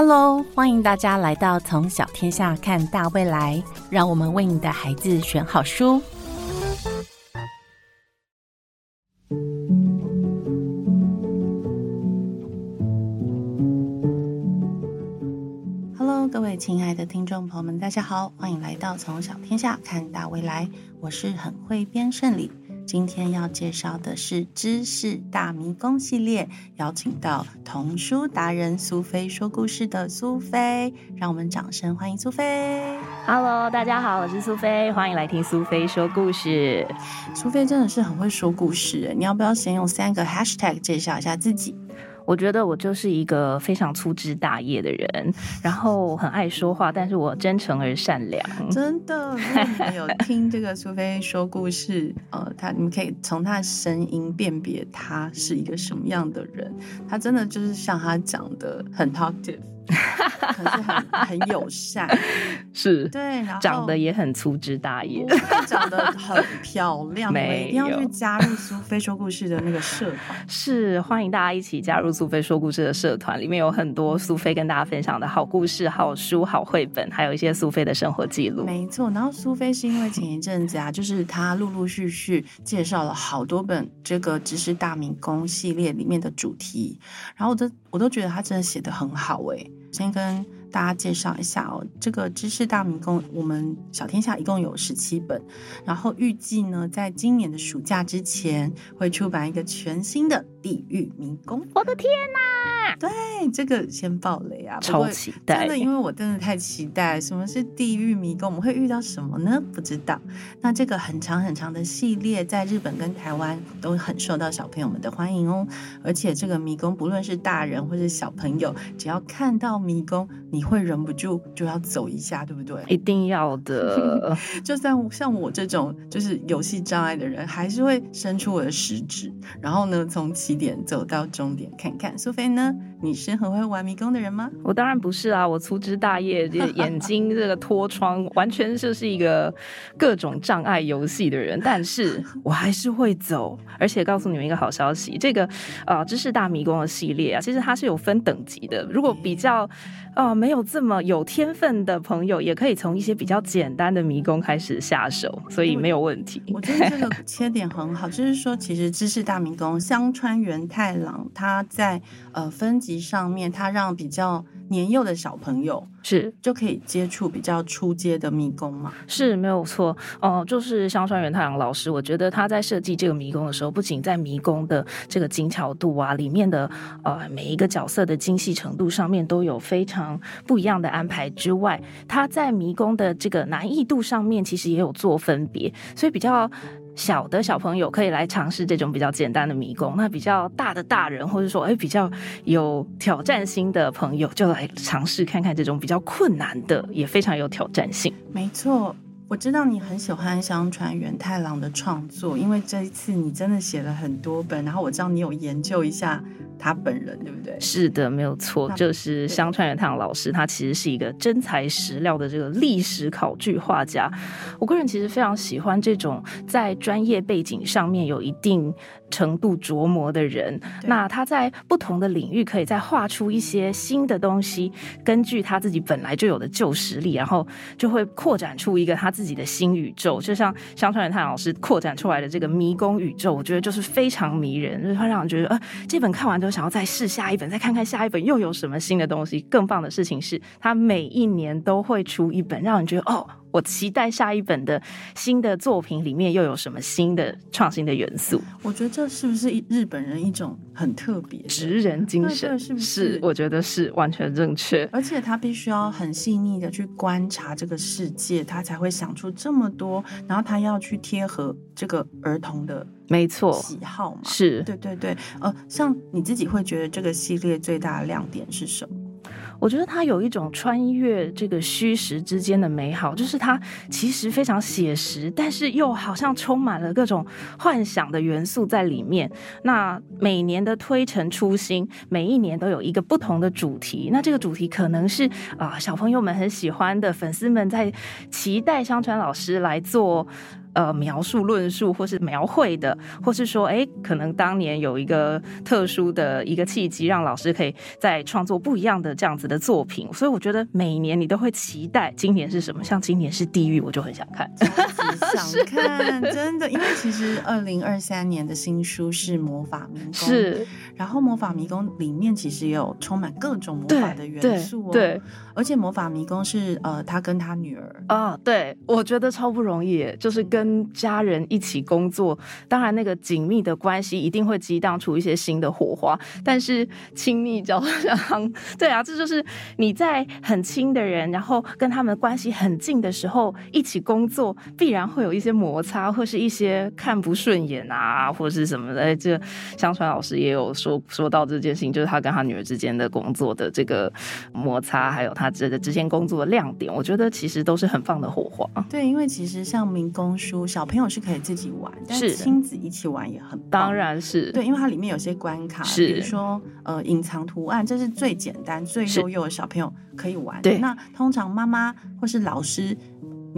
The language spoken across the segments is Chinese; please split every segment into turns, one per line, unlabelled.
Hello，欢迎大家来到从小天下看大未来，让我们为你的孩子选好书。Hello，各位亲爱的听众朋友们，大家好，欢迎来到从小天下看大未来，我是很会编胜利。今天要介绍的是知识大迷宫系列，邀请到童书达人苏菲说故事的苏菲，让我们掌声欢迎苏菲。
Hello，大家好，我是苏菲，欢迎来听苏菲说故事。
苏菲真的是很会说故事，你要不要先用三个 hashtag 介绍一下自己？
我觉得我就是一个非常粗枝大叶的人，然后很爱说话，但是我真诚而善良。
真的，如果你有听这个苏菲说故事，呃，他你们可以从他的声音辨别他是一个什么样的人。他真的就是像他讲的很 talkative，可是很很友善，
是，
对，然后
长得也很粗枝大叶
长得很漂亮，一定要去加入苏菲说故事的那个社团。
是，欢迎大家一起加入苏菲说故事的社团，里面有很多苏菲跟大家分享的好故事、好书、好绘本，还有一些苏菲的生活记录。
没错，然后苏菲是因为前一阵子啊，就是她陆陆续续介绍了好多本这个知识大明宫系列里面的主题，然后我都我都觉得她真的写的很好诶。先跟大家介绍一下哦，这个知识大迷宫，我们小天下一共有十七本，然后预计呢，在今年的暑假之前会出版一个全新的地狱迷宫。
我的天哪！
对，这个先爆雷啊！
超
过
期待
真的，因为我真的太期待，什么是地狱迷宫？我们会遇到什么呢？不知道。那这个很长很长的系列，在日本跟台湾都很受到小朋友们的欢迎哦。而且这个迷宫，不论是大人或是小朋友，只要看到迷宫，你会忍不住就要走一下，对不对？
一定要的，
就算像我这种就是游戏障碍的人，还是会伸出我的食指，然后呢，从起点走到终点看看。苏菲呢，你是很会玩迷宫的人吗？
我当然不是啊，我粗枝大叶，这眼睛这个脱窗，完全就是一个各种障碍游戏的人。但是 我还是会走，而且告诉你们一个好消息，这个呃知识大迷宫的系列啊，其实它是有分等级的。如果比较呃没有这么有天分的朋友，也可以从一些比较简单的迷宫开始下手，所以没有问题。
我觉得这个切点很好，就是说，其实知识大迷宫香川元太郎他在呃分级上面，他让比较年幼的小朋友
是
就可以接触比较初阶的迷宫嘛。
是没有错哦、就是香川元太郎老师，我觉得他在设计这个迷宫的时候，不仅在迷宫的这个精巧度啊，里面的呃每一个角色的精细程度上面都有非常不一样的安排之外，他在迷宫的这个难易度上面其实也有做分别，所以比较。小的小朋友可以来尝试这种比较简单的迷宫，那比较大的大人或者说哎比较有挑战心的朋友，就来尝试看看这种比较困难的，也非常有挑战性。
没错，我知道你很喜欢香川元太郎的创作，因为这一次你真的写了很多本，然后我知道你有研究一下他本人，对不对？
是的，没有错，就是香川元太郎老师，他其实是一个真材实料的这个历史考据画家。我个人其实非常喜欢这种在专业背景上面有一定程度琢磨的人。那他在不同的领域可以再画出一些新的东西，根据他自己本来就有的旧实力，然后就会扩展出一个他自己的新宇宙。就像香川元太老师扩展出来的这个迷宫宇宙，我觉得就是非常迷人，就是会让人觉得呃，这本看完之后想要再试下一本，再看看下一本又有什么新的东西。更棒的事情是，他每一年都会出一本，让人觉得哦。我期待下一本的新的作品里面又有什么新的创新的元素？
我觉得这是不是日本人一种很特别
职人精神
对对是不是
我觉得是完全正确。
而且他必须要很细腻的去观察这个世界，他才会想出这么多，然后他要去贴合这个儿童的
没错，
喜好嘛。
是
对对对，呃，像你自己会觉得这个系列最大的亮点是什么？
我觉得它有一种穿越这个虚实之间的美好，就是它其实非常写实，但是又好像充满了各种幻想的元素在里面。那每年的推陈出新，每一年都有一个不同的主题。那这个主题可能是啊、小朋友们很喜欢的，粉丝们在期待香川老师来做。呃描述、论述或是描绘的，或是说，哎，可能当年有一个特殊的一个契机，让老师可以在创作不一样的这样子的作品。所以我觉得每年你都会期待今年是什么，像今年是地狱，我就很想看，
想看，真的，因为其实 二零二三年的新书是魔法迷宫，
是，
然后魔法迷宫里面其实也有充满各种魔法的元素哦，
对，
而且魔法迷宫是呃，他跟他女儿。
啊，对我觉得超不容易，就是跟跟家人一起工作，当然那个紧密的关系一定会激荡出一些新的火花，但是亲密交往，对啊，这就是你在很亲的人，然后跟他们关系很近的时候一起工作，必然会有一些摩擦，或是一些看不顺眼啊，或是什么的。这香川老师也有说说到这件事情，就是他跟他女儿之间的工作的这个摩擦，还有他这个之前工作的亮点，我觉得其实都是很棒的火花。
对，因为其实像民工书，小朋友是可以自己玩，但是亲子一起玩也很棒。
当然是
对，因为它里面有些关卡，比如说呃隐藏图案，这是最简单、最幼幼的小朋友可以玩。
对，
那通常妈妈或是老师。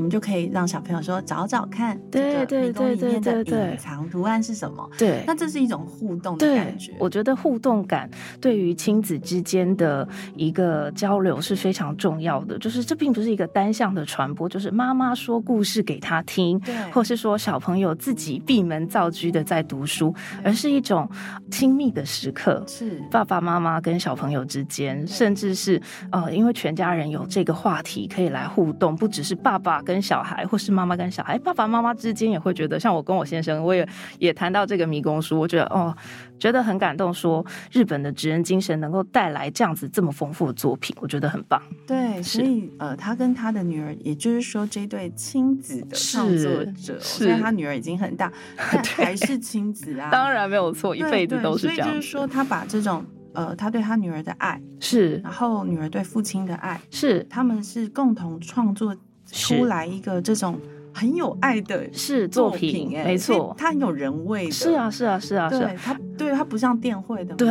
你们就可以让小朋友说找找看，
对对对对对对，
隐藏图案是什么？
对，
那这是一种互动的感觉。
我觉得互动感对于亲子之间的一个交流是非常重要的。就是这并不是一个单向的传播，就是妈妈说故事给他听，
对，
或是说小朋友自己闭门造车的在读书，而是一种亲密的时刻，
是
爸爸妈妈跟小朋友之间，甚至是呃，因为全家人有这个话题可以来互动，不只是爸爸。跟小孩，或是妈妈跟小孩，爸爸妈妈之间也会觉得，像我跟我先生，我也也谈到这个迷宫书，我觉得哦，觉得很感动，说日本的职人精神能够带来这样子这么丰富的作品，我觉得很棒。
对，所以呃，他跟他的女儿，也就是说这对亲子的创作者，虽然他女儿已经很大，但还是亲子啊，
当然没有错，一辈子都是这样。
所以就是说，他把这种呃，他对他女儿的爱
是，
然后女儿对父亲的爱
是，
他们是共同创作。出来一个这种。很有爱的
是
作
品，没错，
它很有人味。
是啊，是啊，是啊，是。
它对它不像电绘的，对，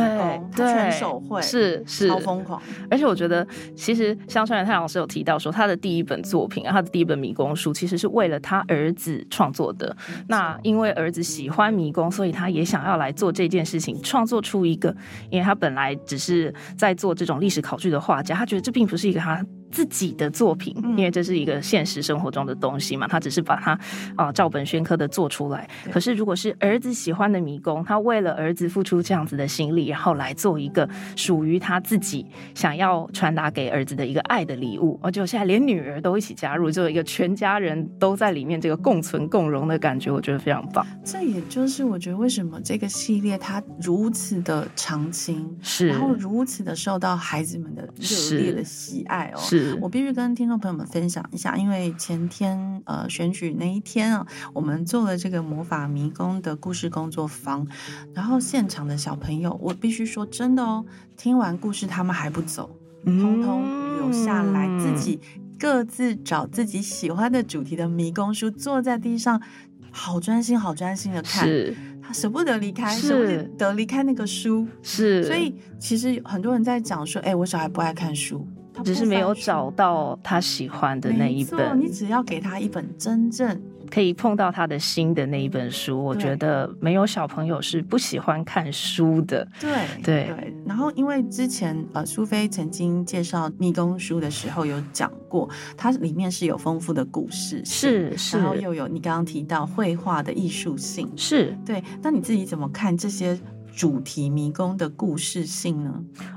它全手绘，
是是，
超疯狂。
而且我觉得，其实香川太老师有提到说，他的第一本作品啊，他的第一本迷宫书，其实是为了他儿子创作的。那因为儿子喜欢迷宫，所以他也想要来做这件事情，创作出一个。因为他本来只是在做这种历史考据的画家，他觉得这并不是一个他自己的作品，因为这是一个现实生活中的东西嘛，他只。是把它啊照本宣科的做出来。可是如果是儿子喜欢的迷宫，他为了儿子付出这样子的心力，然后来做一个属于他自己想要传达给儿子的一个爱的礼物，而且现在连女儿都一起加入，就一个全家人都在里面，这个共存共荣的感觉，我觉得非常棒。
这也就是我觉得为什么这个系列它如此的长青，
是
然后如此的受到孩子们的热烈的喜爱哦。
是
我必须跟听众朋友们分享一下，因为前天呃。选举那一天啊，我们做了这个魔法迷宫的故事工作坊，然后现场的小朋友，我必须说真的哦，听完故事他们还不走，通通留下来，自己各自找自己喜欢的主题的迷宫书，坐在地上，好专心，好专心的看，他舍不得离开，舍不得离开那个书，
是，
所以其实很多人在讲说，哎，我小孩不爱看书。
只是没有找到他喜欢的那一本。
你只要给他一本真正
可以碰到他的心的那一本书，我觉得没有小朋友是不喜欢看书的。
对
对
对。然后，因为之前呃，苏菲曾经介绍迷宫书的时候有讲过，它里面是有丰富的故事，
是是，
然后又有你刚刚提到绘画的艺术性，
是
对。那你自己怎么看这些？主题迷宫的故事性呢？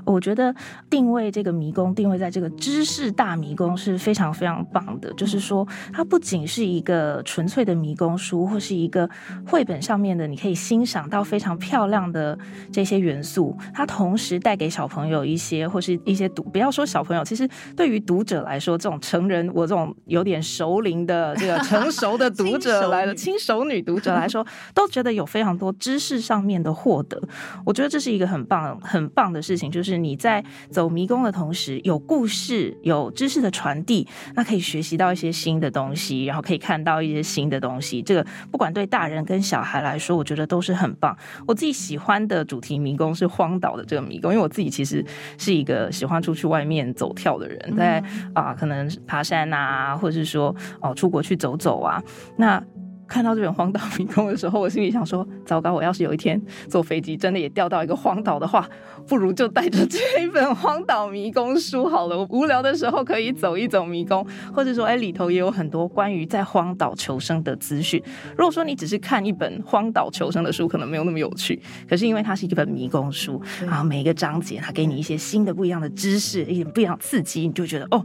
我觉得定位这个迷宫，定位在这个知识大迷宫是非常非常棒的。就是说，它不仅是一个纯粹的迷宫书，或是一个绘本上面的，你可以欣赏到非常漂亮的这些元素。它同时带给小朋友一些，或是一些读，不要说小朋友，其实对于读者来说，这种成人，我这种有点熟龄的这个成熟的读者来了，轻熟女读者来说，都觉得有非常多知识上面的获得。我觉得这是一个很棒、很棒的事情，就是你在走迷宫的同时，有故事、有知识的传递，那可以学习到一些新的东西，然后可以看到一些新的东西。这个不管对大人跟小孩来说，我觉得都是很棒。我自己喜欢的主题迷宫是荒岛的这个迷宫，因为我自己其实是一个喜欢出去外面走跳的人，在啊，可能爬山啊，或者是说哦出国去走走啊，那。看到这本荒岛迷宫的时候，我心里想说：糟糕，我要是有一天坐飞机真的也掉到一个荒岛的话，不如就带着这一本荒岛迷宫书好了。我无聊的时候可以走一走迷宫，或者说，哎，里头也有很多关于在荒岛求生的资讯。如果说你只是看一本荒岛求生的书，可能没有那么有趣。可是因为它是一本迷宫书，然后每一个章节它给你一些新的、不一样的知识，一点不一样刺激，你就觉得哦。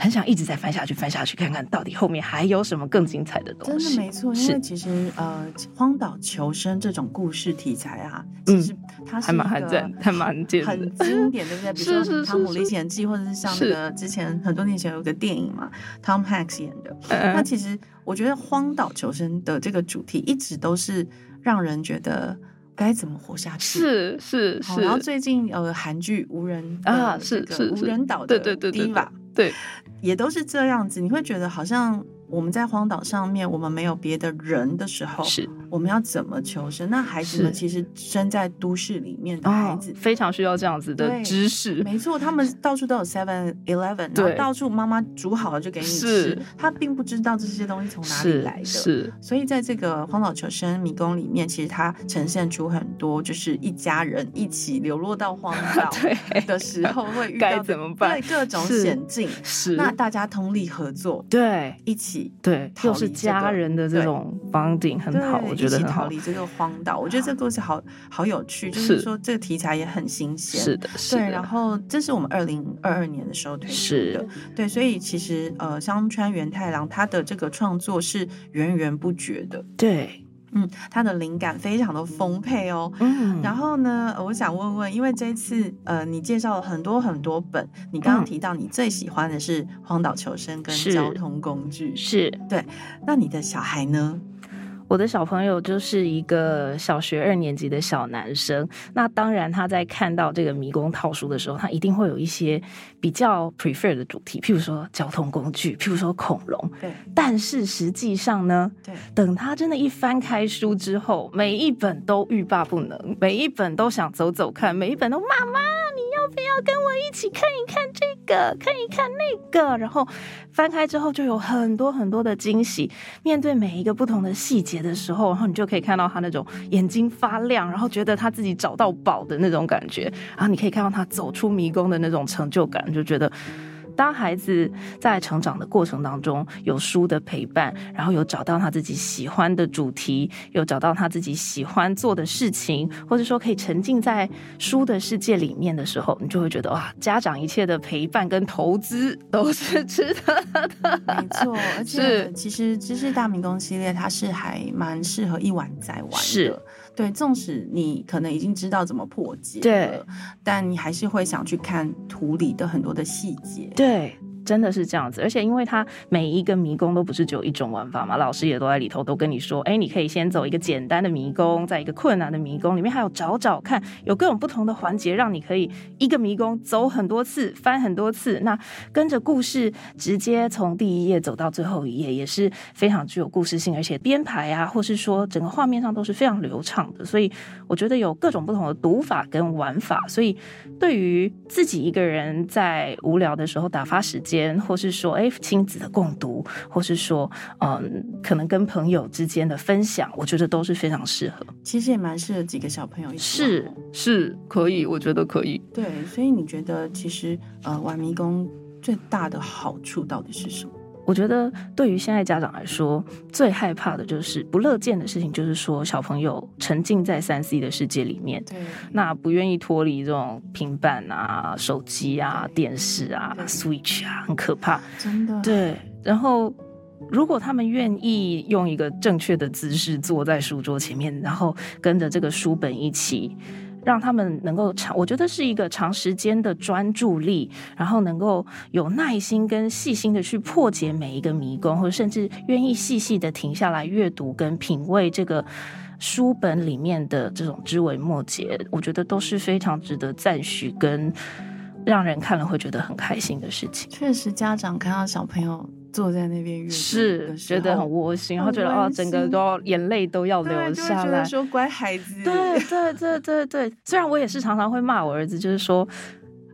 很想一直在翻下去，翻下去，看看到底后面还有什么更精彩的东
西。真的没错，因为其实呃，荒岛求生这种故事题材啊，其实它是
还蛮很赞，还蛮很经
典，对不对？比如说《汤姆历险记》，或者是像那个之前很多年前有个电影嘛，Tom Hanks 演的。那其实我觉得荒岛求生的这个主题一直都是让人觉得。该怎么活下去？
是是是。
然后最近呃，韩剧无人
啊，是是
无人岛的
对对对
对
对，
也都是这样子。你会觉得好像。我们在荒岛上面，我们没有别的人的时候，
是
我们要怎么求生？那孩子们其实生在都市里面的孩子，
非常需要这样子的知识。
没错，他们到处都有 Seven Eleven，然后到处妈妈煮好了就给你吃。他并不知道这些东西从哪里来的。
是，
所以在这个荒岛求生迷宫里面，其实它呈现出很多，就是一家人一起流落到荒 岛的时候会遇到
怎么办？
对各种险境。
是，
那大家通力合作，
对，
一起。
对，又是家人的这种 bonding 很好，我觉得
逃离这个荒岛，我觉得这个故事好好有趣，就是说这个题材也很新鲜，
是的，
对。然后这是我们二零二二年的时候推出的，对，所以其实呃，香川元太郎他的这个创作是源源不绝的，
对。
嗯，他的灵感非常的丰沛哦。嗯，然后呢，我想问问，因为这次呃，你介绍了很多很多本，你刚刚提到你最喜欢的是《荒岛求生》跟交通工具，
是
对。那你的小孩呢？
我的小朋友就是一个小学二年级的小男生，那当然他在看到这个迷宫套书的时候，他一定会有一些比较 prefer 的主题，譬如说交通工具，譬如说恐龙。
对。
但是实际上呢，
对，
等他真的一翻开书之后，每一本都欲罢不能，每一本都想走走看，每一本都妈妈，你非要跟我一起看一看这个，看一看那个？然后翻开之后就有很多很多的惊喜，面对每一个不同的细节。的时候，然后你就可以看到他那种眼睛发亮，然后觉得他自己找到宝的那种感觉，然后你可以看到他走出迷宫的那种成就感，就觉得。当孩子在成长的过程当中有书的陪伴，然后有找到他自己喜欢的主题，有找到他自己喜欢做的事情，或者说可以沉浸在书的世界里面的时候，你就会觉得哇，家长一切的陪伴跟投资都是值得的。
没错，而且其实知识大明宫系列它是还蛮适合一晚再玩的。对，纵使你可能已经知道怎么破解，
对，
但你还是会想去看图里的很多的细节，
对。真的是这样子，而且因为它每一个迷宫都不是只有一种玩法嘛，老师也都在里头都跟你说，哎，你可以先走一个简单的迷宫，在一个困难的迷宫里面还有找找看，有各种不同的环节，让你可以一个迷宫走很多次，翻很多次，那跟着故事直接从第一页走到最后一页，也是非常具有故事性，而且编排啊，或是说整个画面上都是非常流畅的，所以我觉得有各种不同的读法跟玩法，所以对于自己一个人在无聊的时候打发时间。间，或是说，哎，亲子的共读，或是说，嗯，可能跟朋友之间的分享，我觉得都是非常适合。
其实也蛮适合几个小朋友一起。
是是，可以，我觉得可以。
对，所以你觉得，其实呃，玩迷宫最大的好处到底是什么？
我觉得对于现在家长来说，最害怕的就是不乐见的事情，就是说小朋友沉浸在三 C 的世界里面，
对，
那不愿意脱离这种平板啊、手机啊、电视啊、Switch 啊，很可怕，
真的。
对，然后如果他们愿意用一个正确的姿势坐在书桌前面，然后跟着这个书本一起。让他们能够长，我觉得是一个长时间的专注力，然后能够有耐心跟细心的去破解每一个迷宫，或者甚至愿意细细的停下来阅读跟品味这个书本里面的这种枝微末节，我觉得都是非常值得赞许跟让人看了会觉得很开心的事情。
确实，家长看到小朋友。坐在那边阅
是觉得很窝心，然后觉得哦，整个都要眼泪都要流下来。
说乖孩子，
对对对对对。虽然我也是常常会骂我儿子，就是说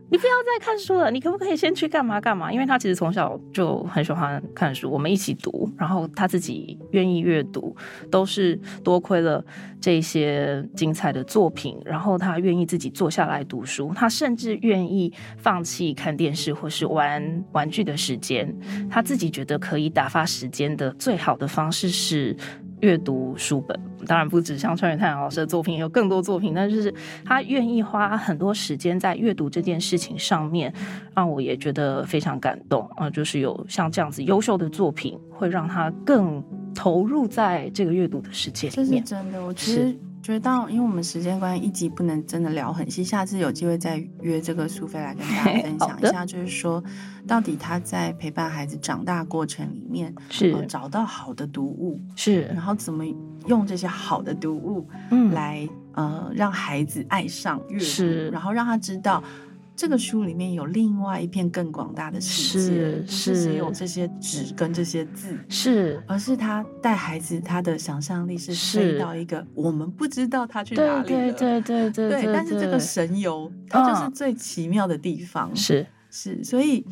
你不要再看书了，你可不可以先去干嘛干嘛？因为他其实从小就很喜欢看书，我们一起读，然后他自己愿意阅读，都是多亏了这些精彩的作品，然后他愿意自己坐下来读书，他甚至愿意放弃看电视或是玩玩具的时间，他自己觉得可以打发时间的最好的方式是阅读书本。当然不止像川原太郎老师的作品，有更多作品，但就是他愿意花很多时间在阅读这件事情上面，让我也觉得非常感动啊！就是有像这样子优秀的作品，会让他更投入在这个阅读的世界里面。
这是真的，我其实觉得，到因为我们时间关系，一集不能真的聊很细，下次有机会再约这个苏菲来跟大家分享一下，就是说到底他在陪伴孩子长大过程里面，
是。
找到好的读物，
是。
然后怎么。用这些好的读物，嗯。来呃让孩子爱上阅读，然后让他知道这个书里面有另外一片更广大的世界，不是只有这些纸跟这些字，
是，
而是他带孩子他的想象力是飞到一个我们不知道他去哪里
了，对对对对
对，但是这个神游，它就是最奇妙的地方，
是。
是，所以，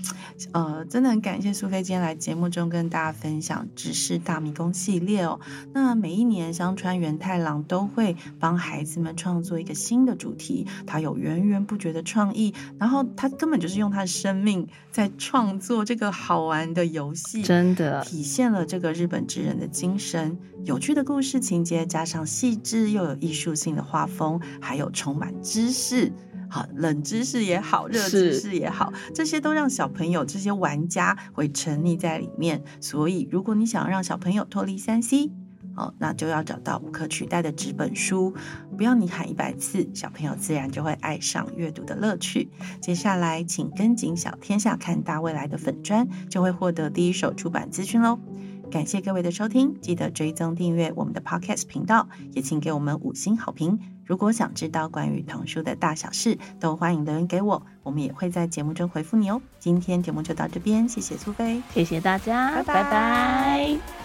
呃，真的很感谢苏菲今天来节目中跟大家分享《知识大迷宫》系列哦。那每一年香川元太郎都会帮孩子们创作一个新的主题，他有源源不绝的创意，然后他根本就是用他的生命在创作这个好玩的游戏，
真的
体现了这个日本之人的精神。有趣的故事情节，加上细致又有艺术性的画风，还有充满知识。好，冷知识也好，热知识也好，这些都让小朋友、这些玩家会沉溺在里面。所以，如果你想让小朋友脱离三 C，哦，那就要找到无可取代的纸本书。不要你喊一百次，小朋友自然就会爱上阅读的乐趣。接下来，请跟紧小天下看大未来的粉砖，就会获得第一手出版资讯喽。感谢各位的收听，记得追踪订阅我们的 Podcast 频道，也请给我们五星好评。如果想知道关于童书的大小事，都欢迎留言给我，我们也会在节目中回复你哦。今天节目就到这边，谢谢苏菲，
谢谢大家，拜拜。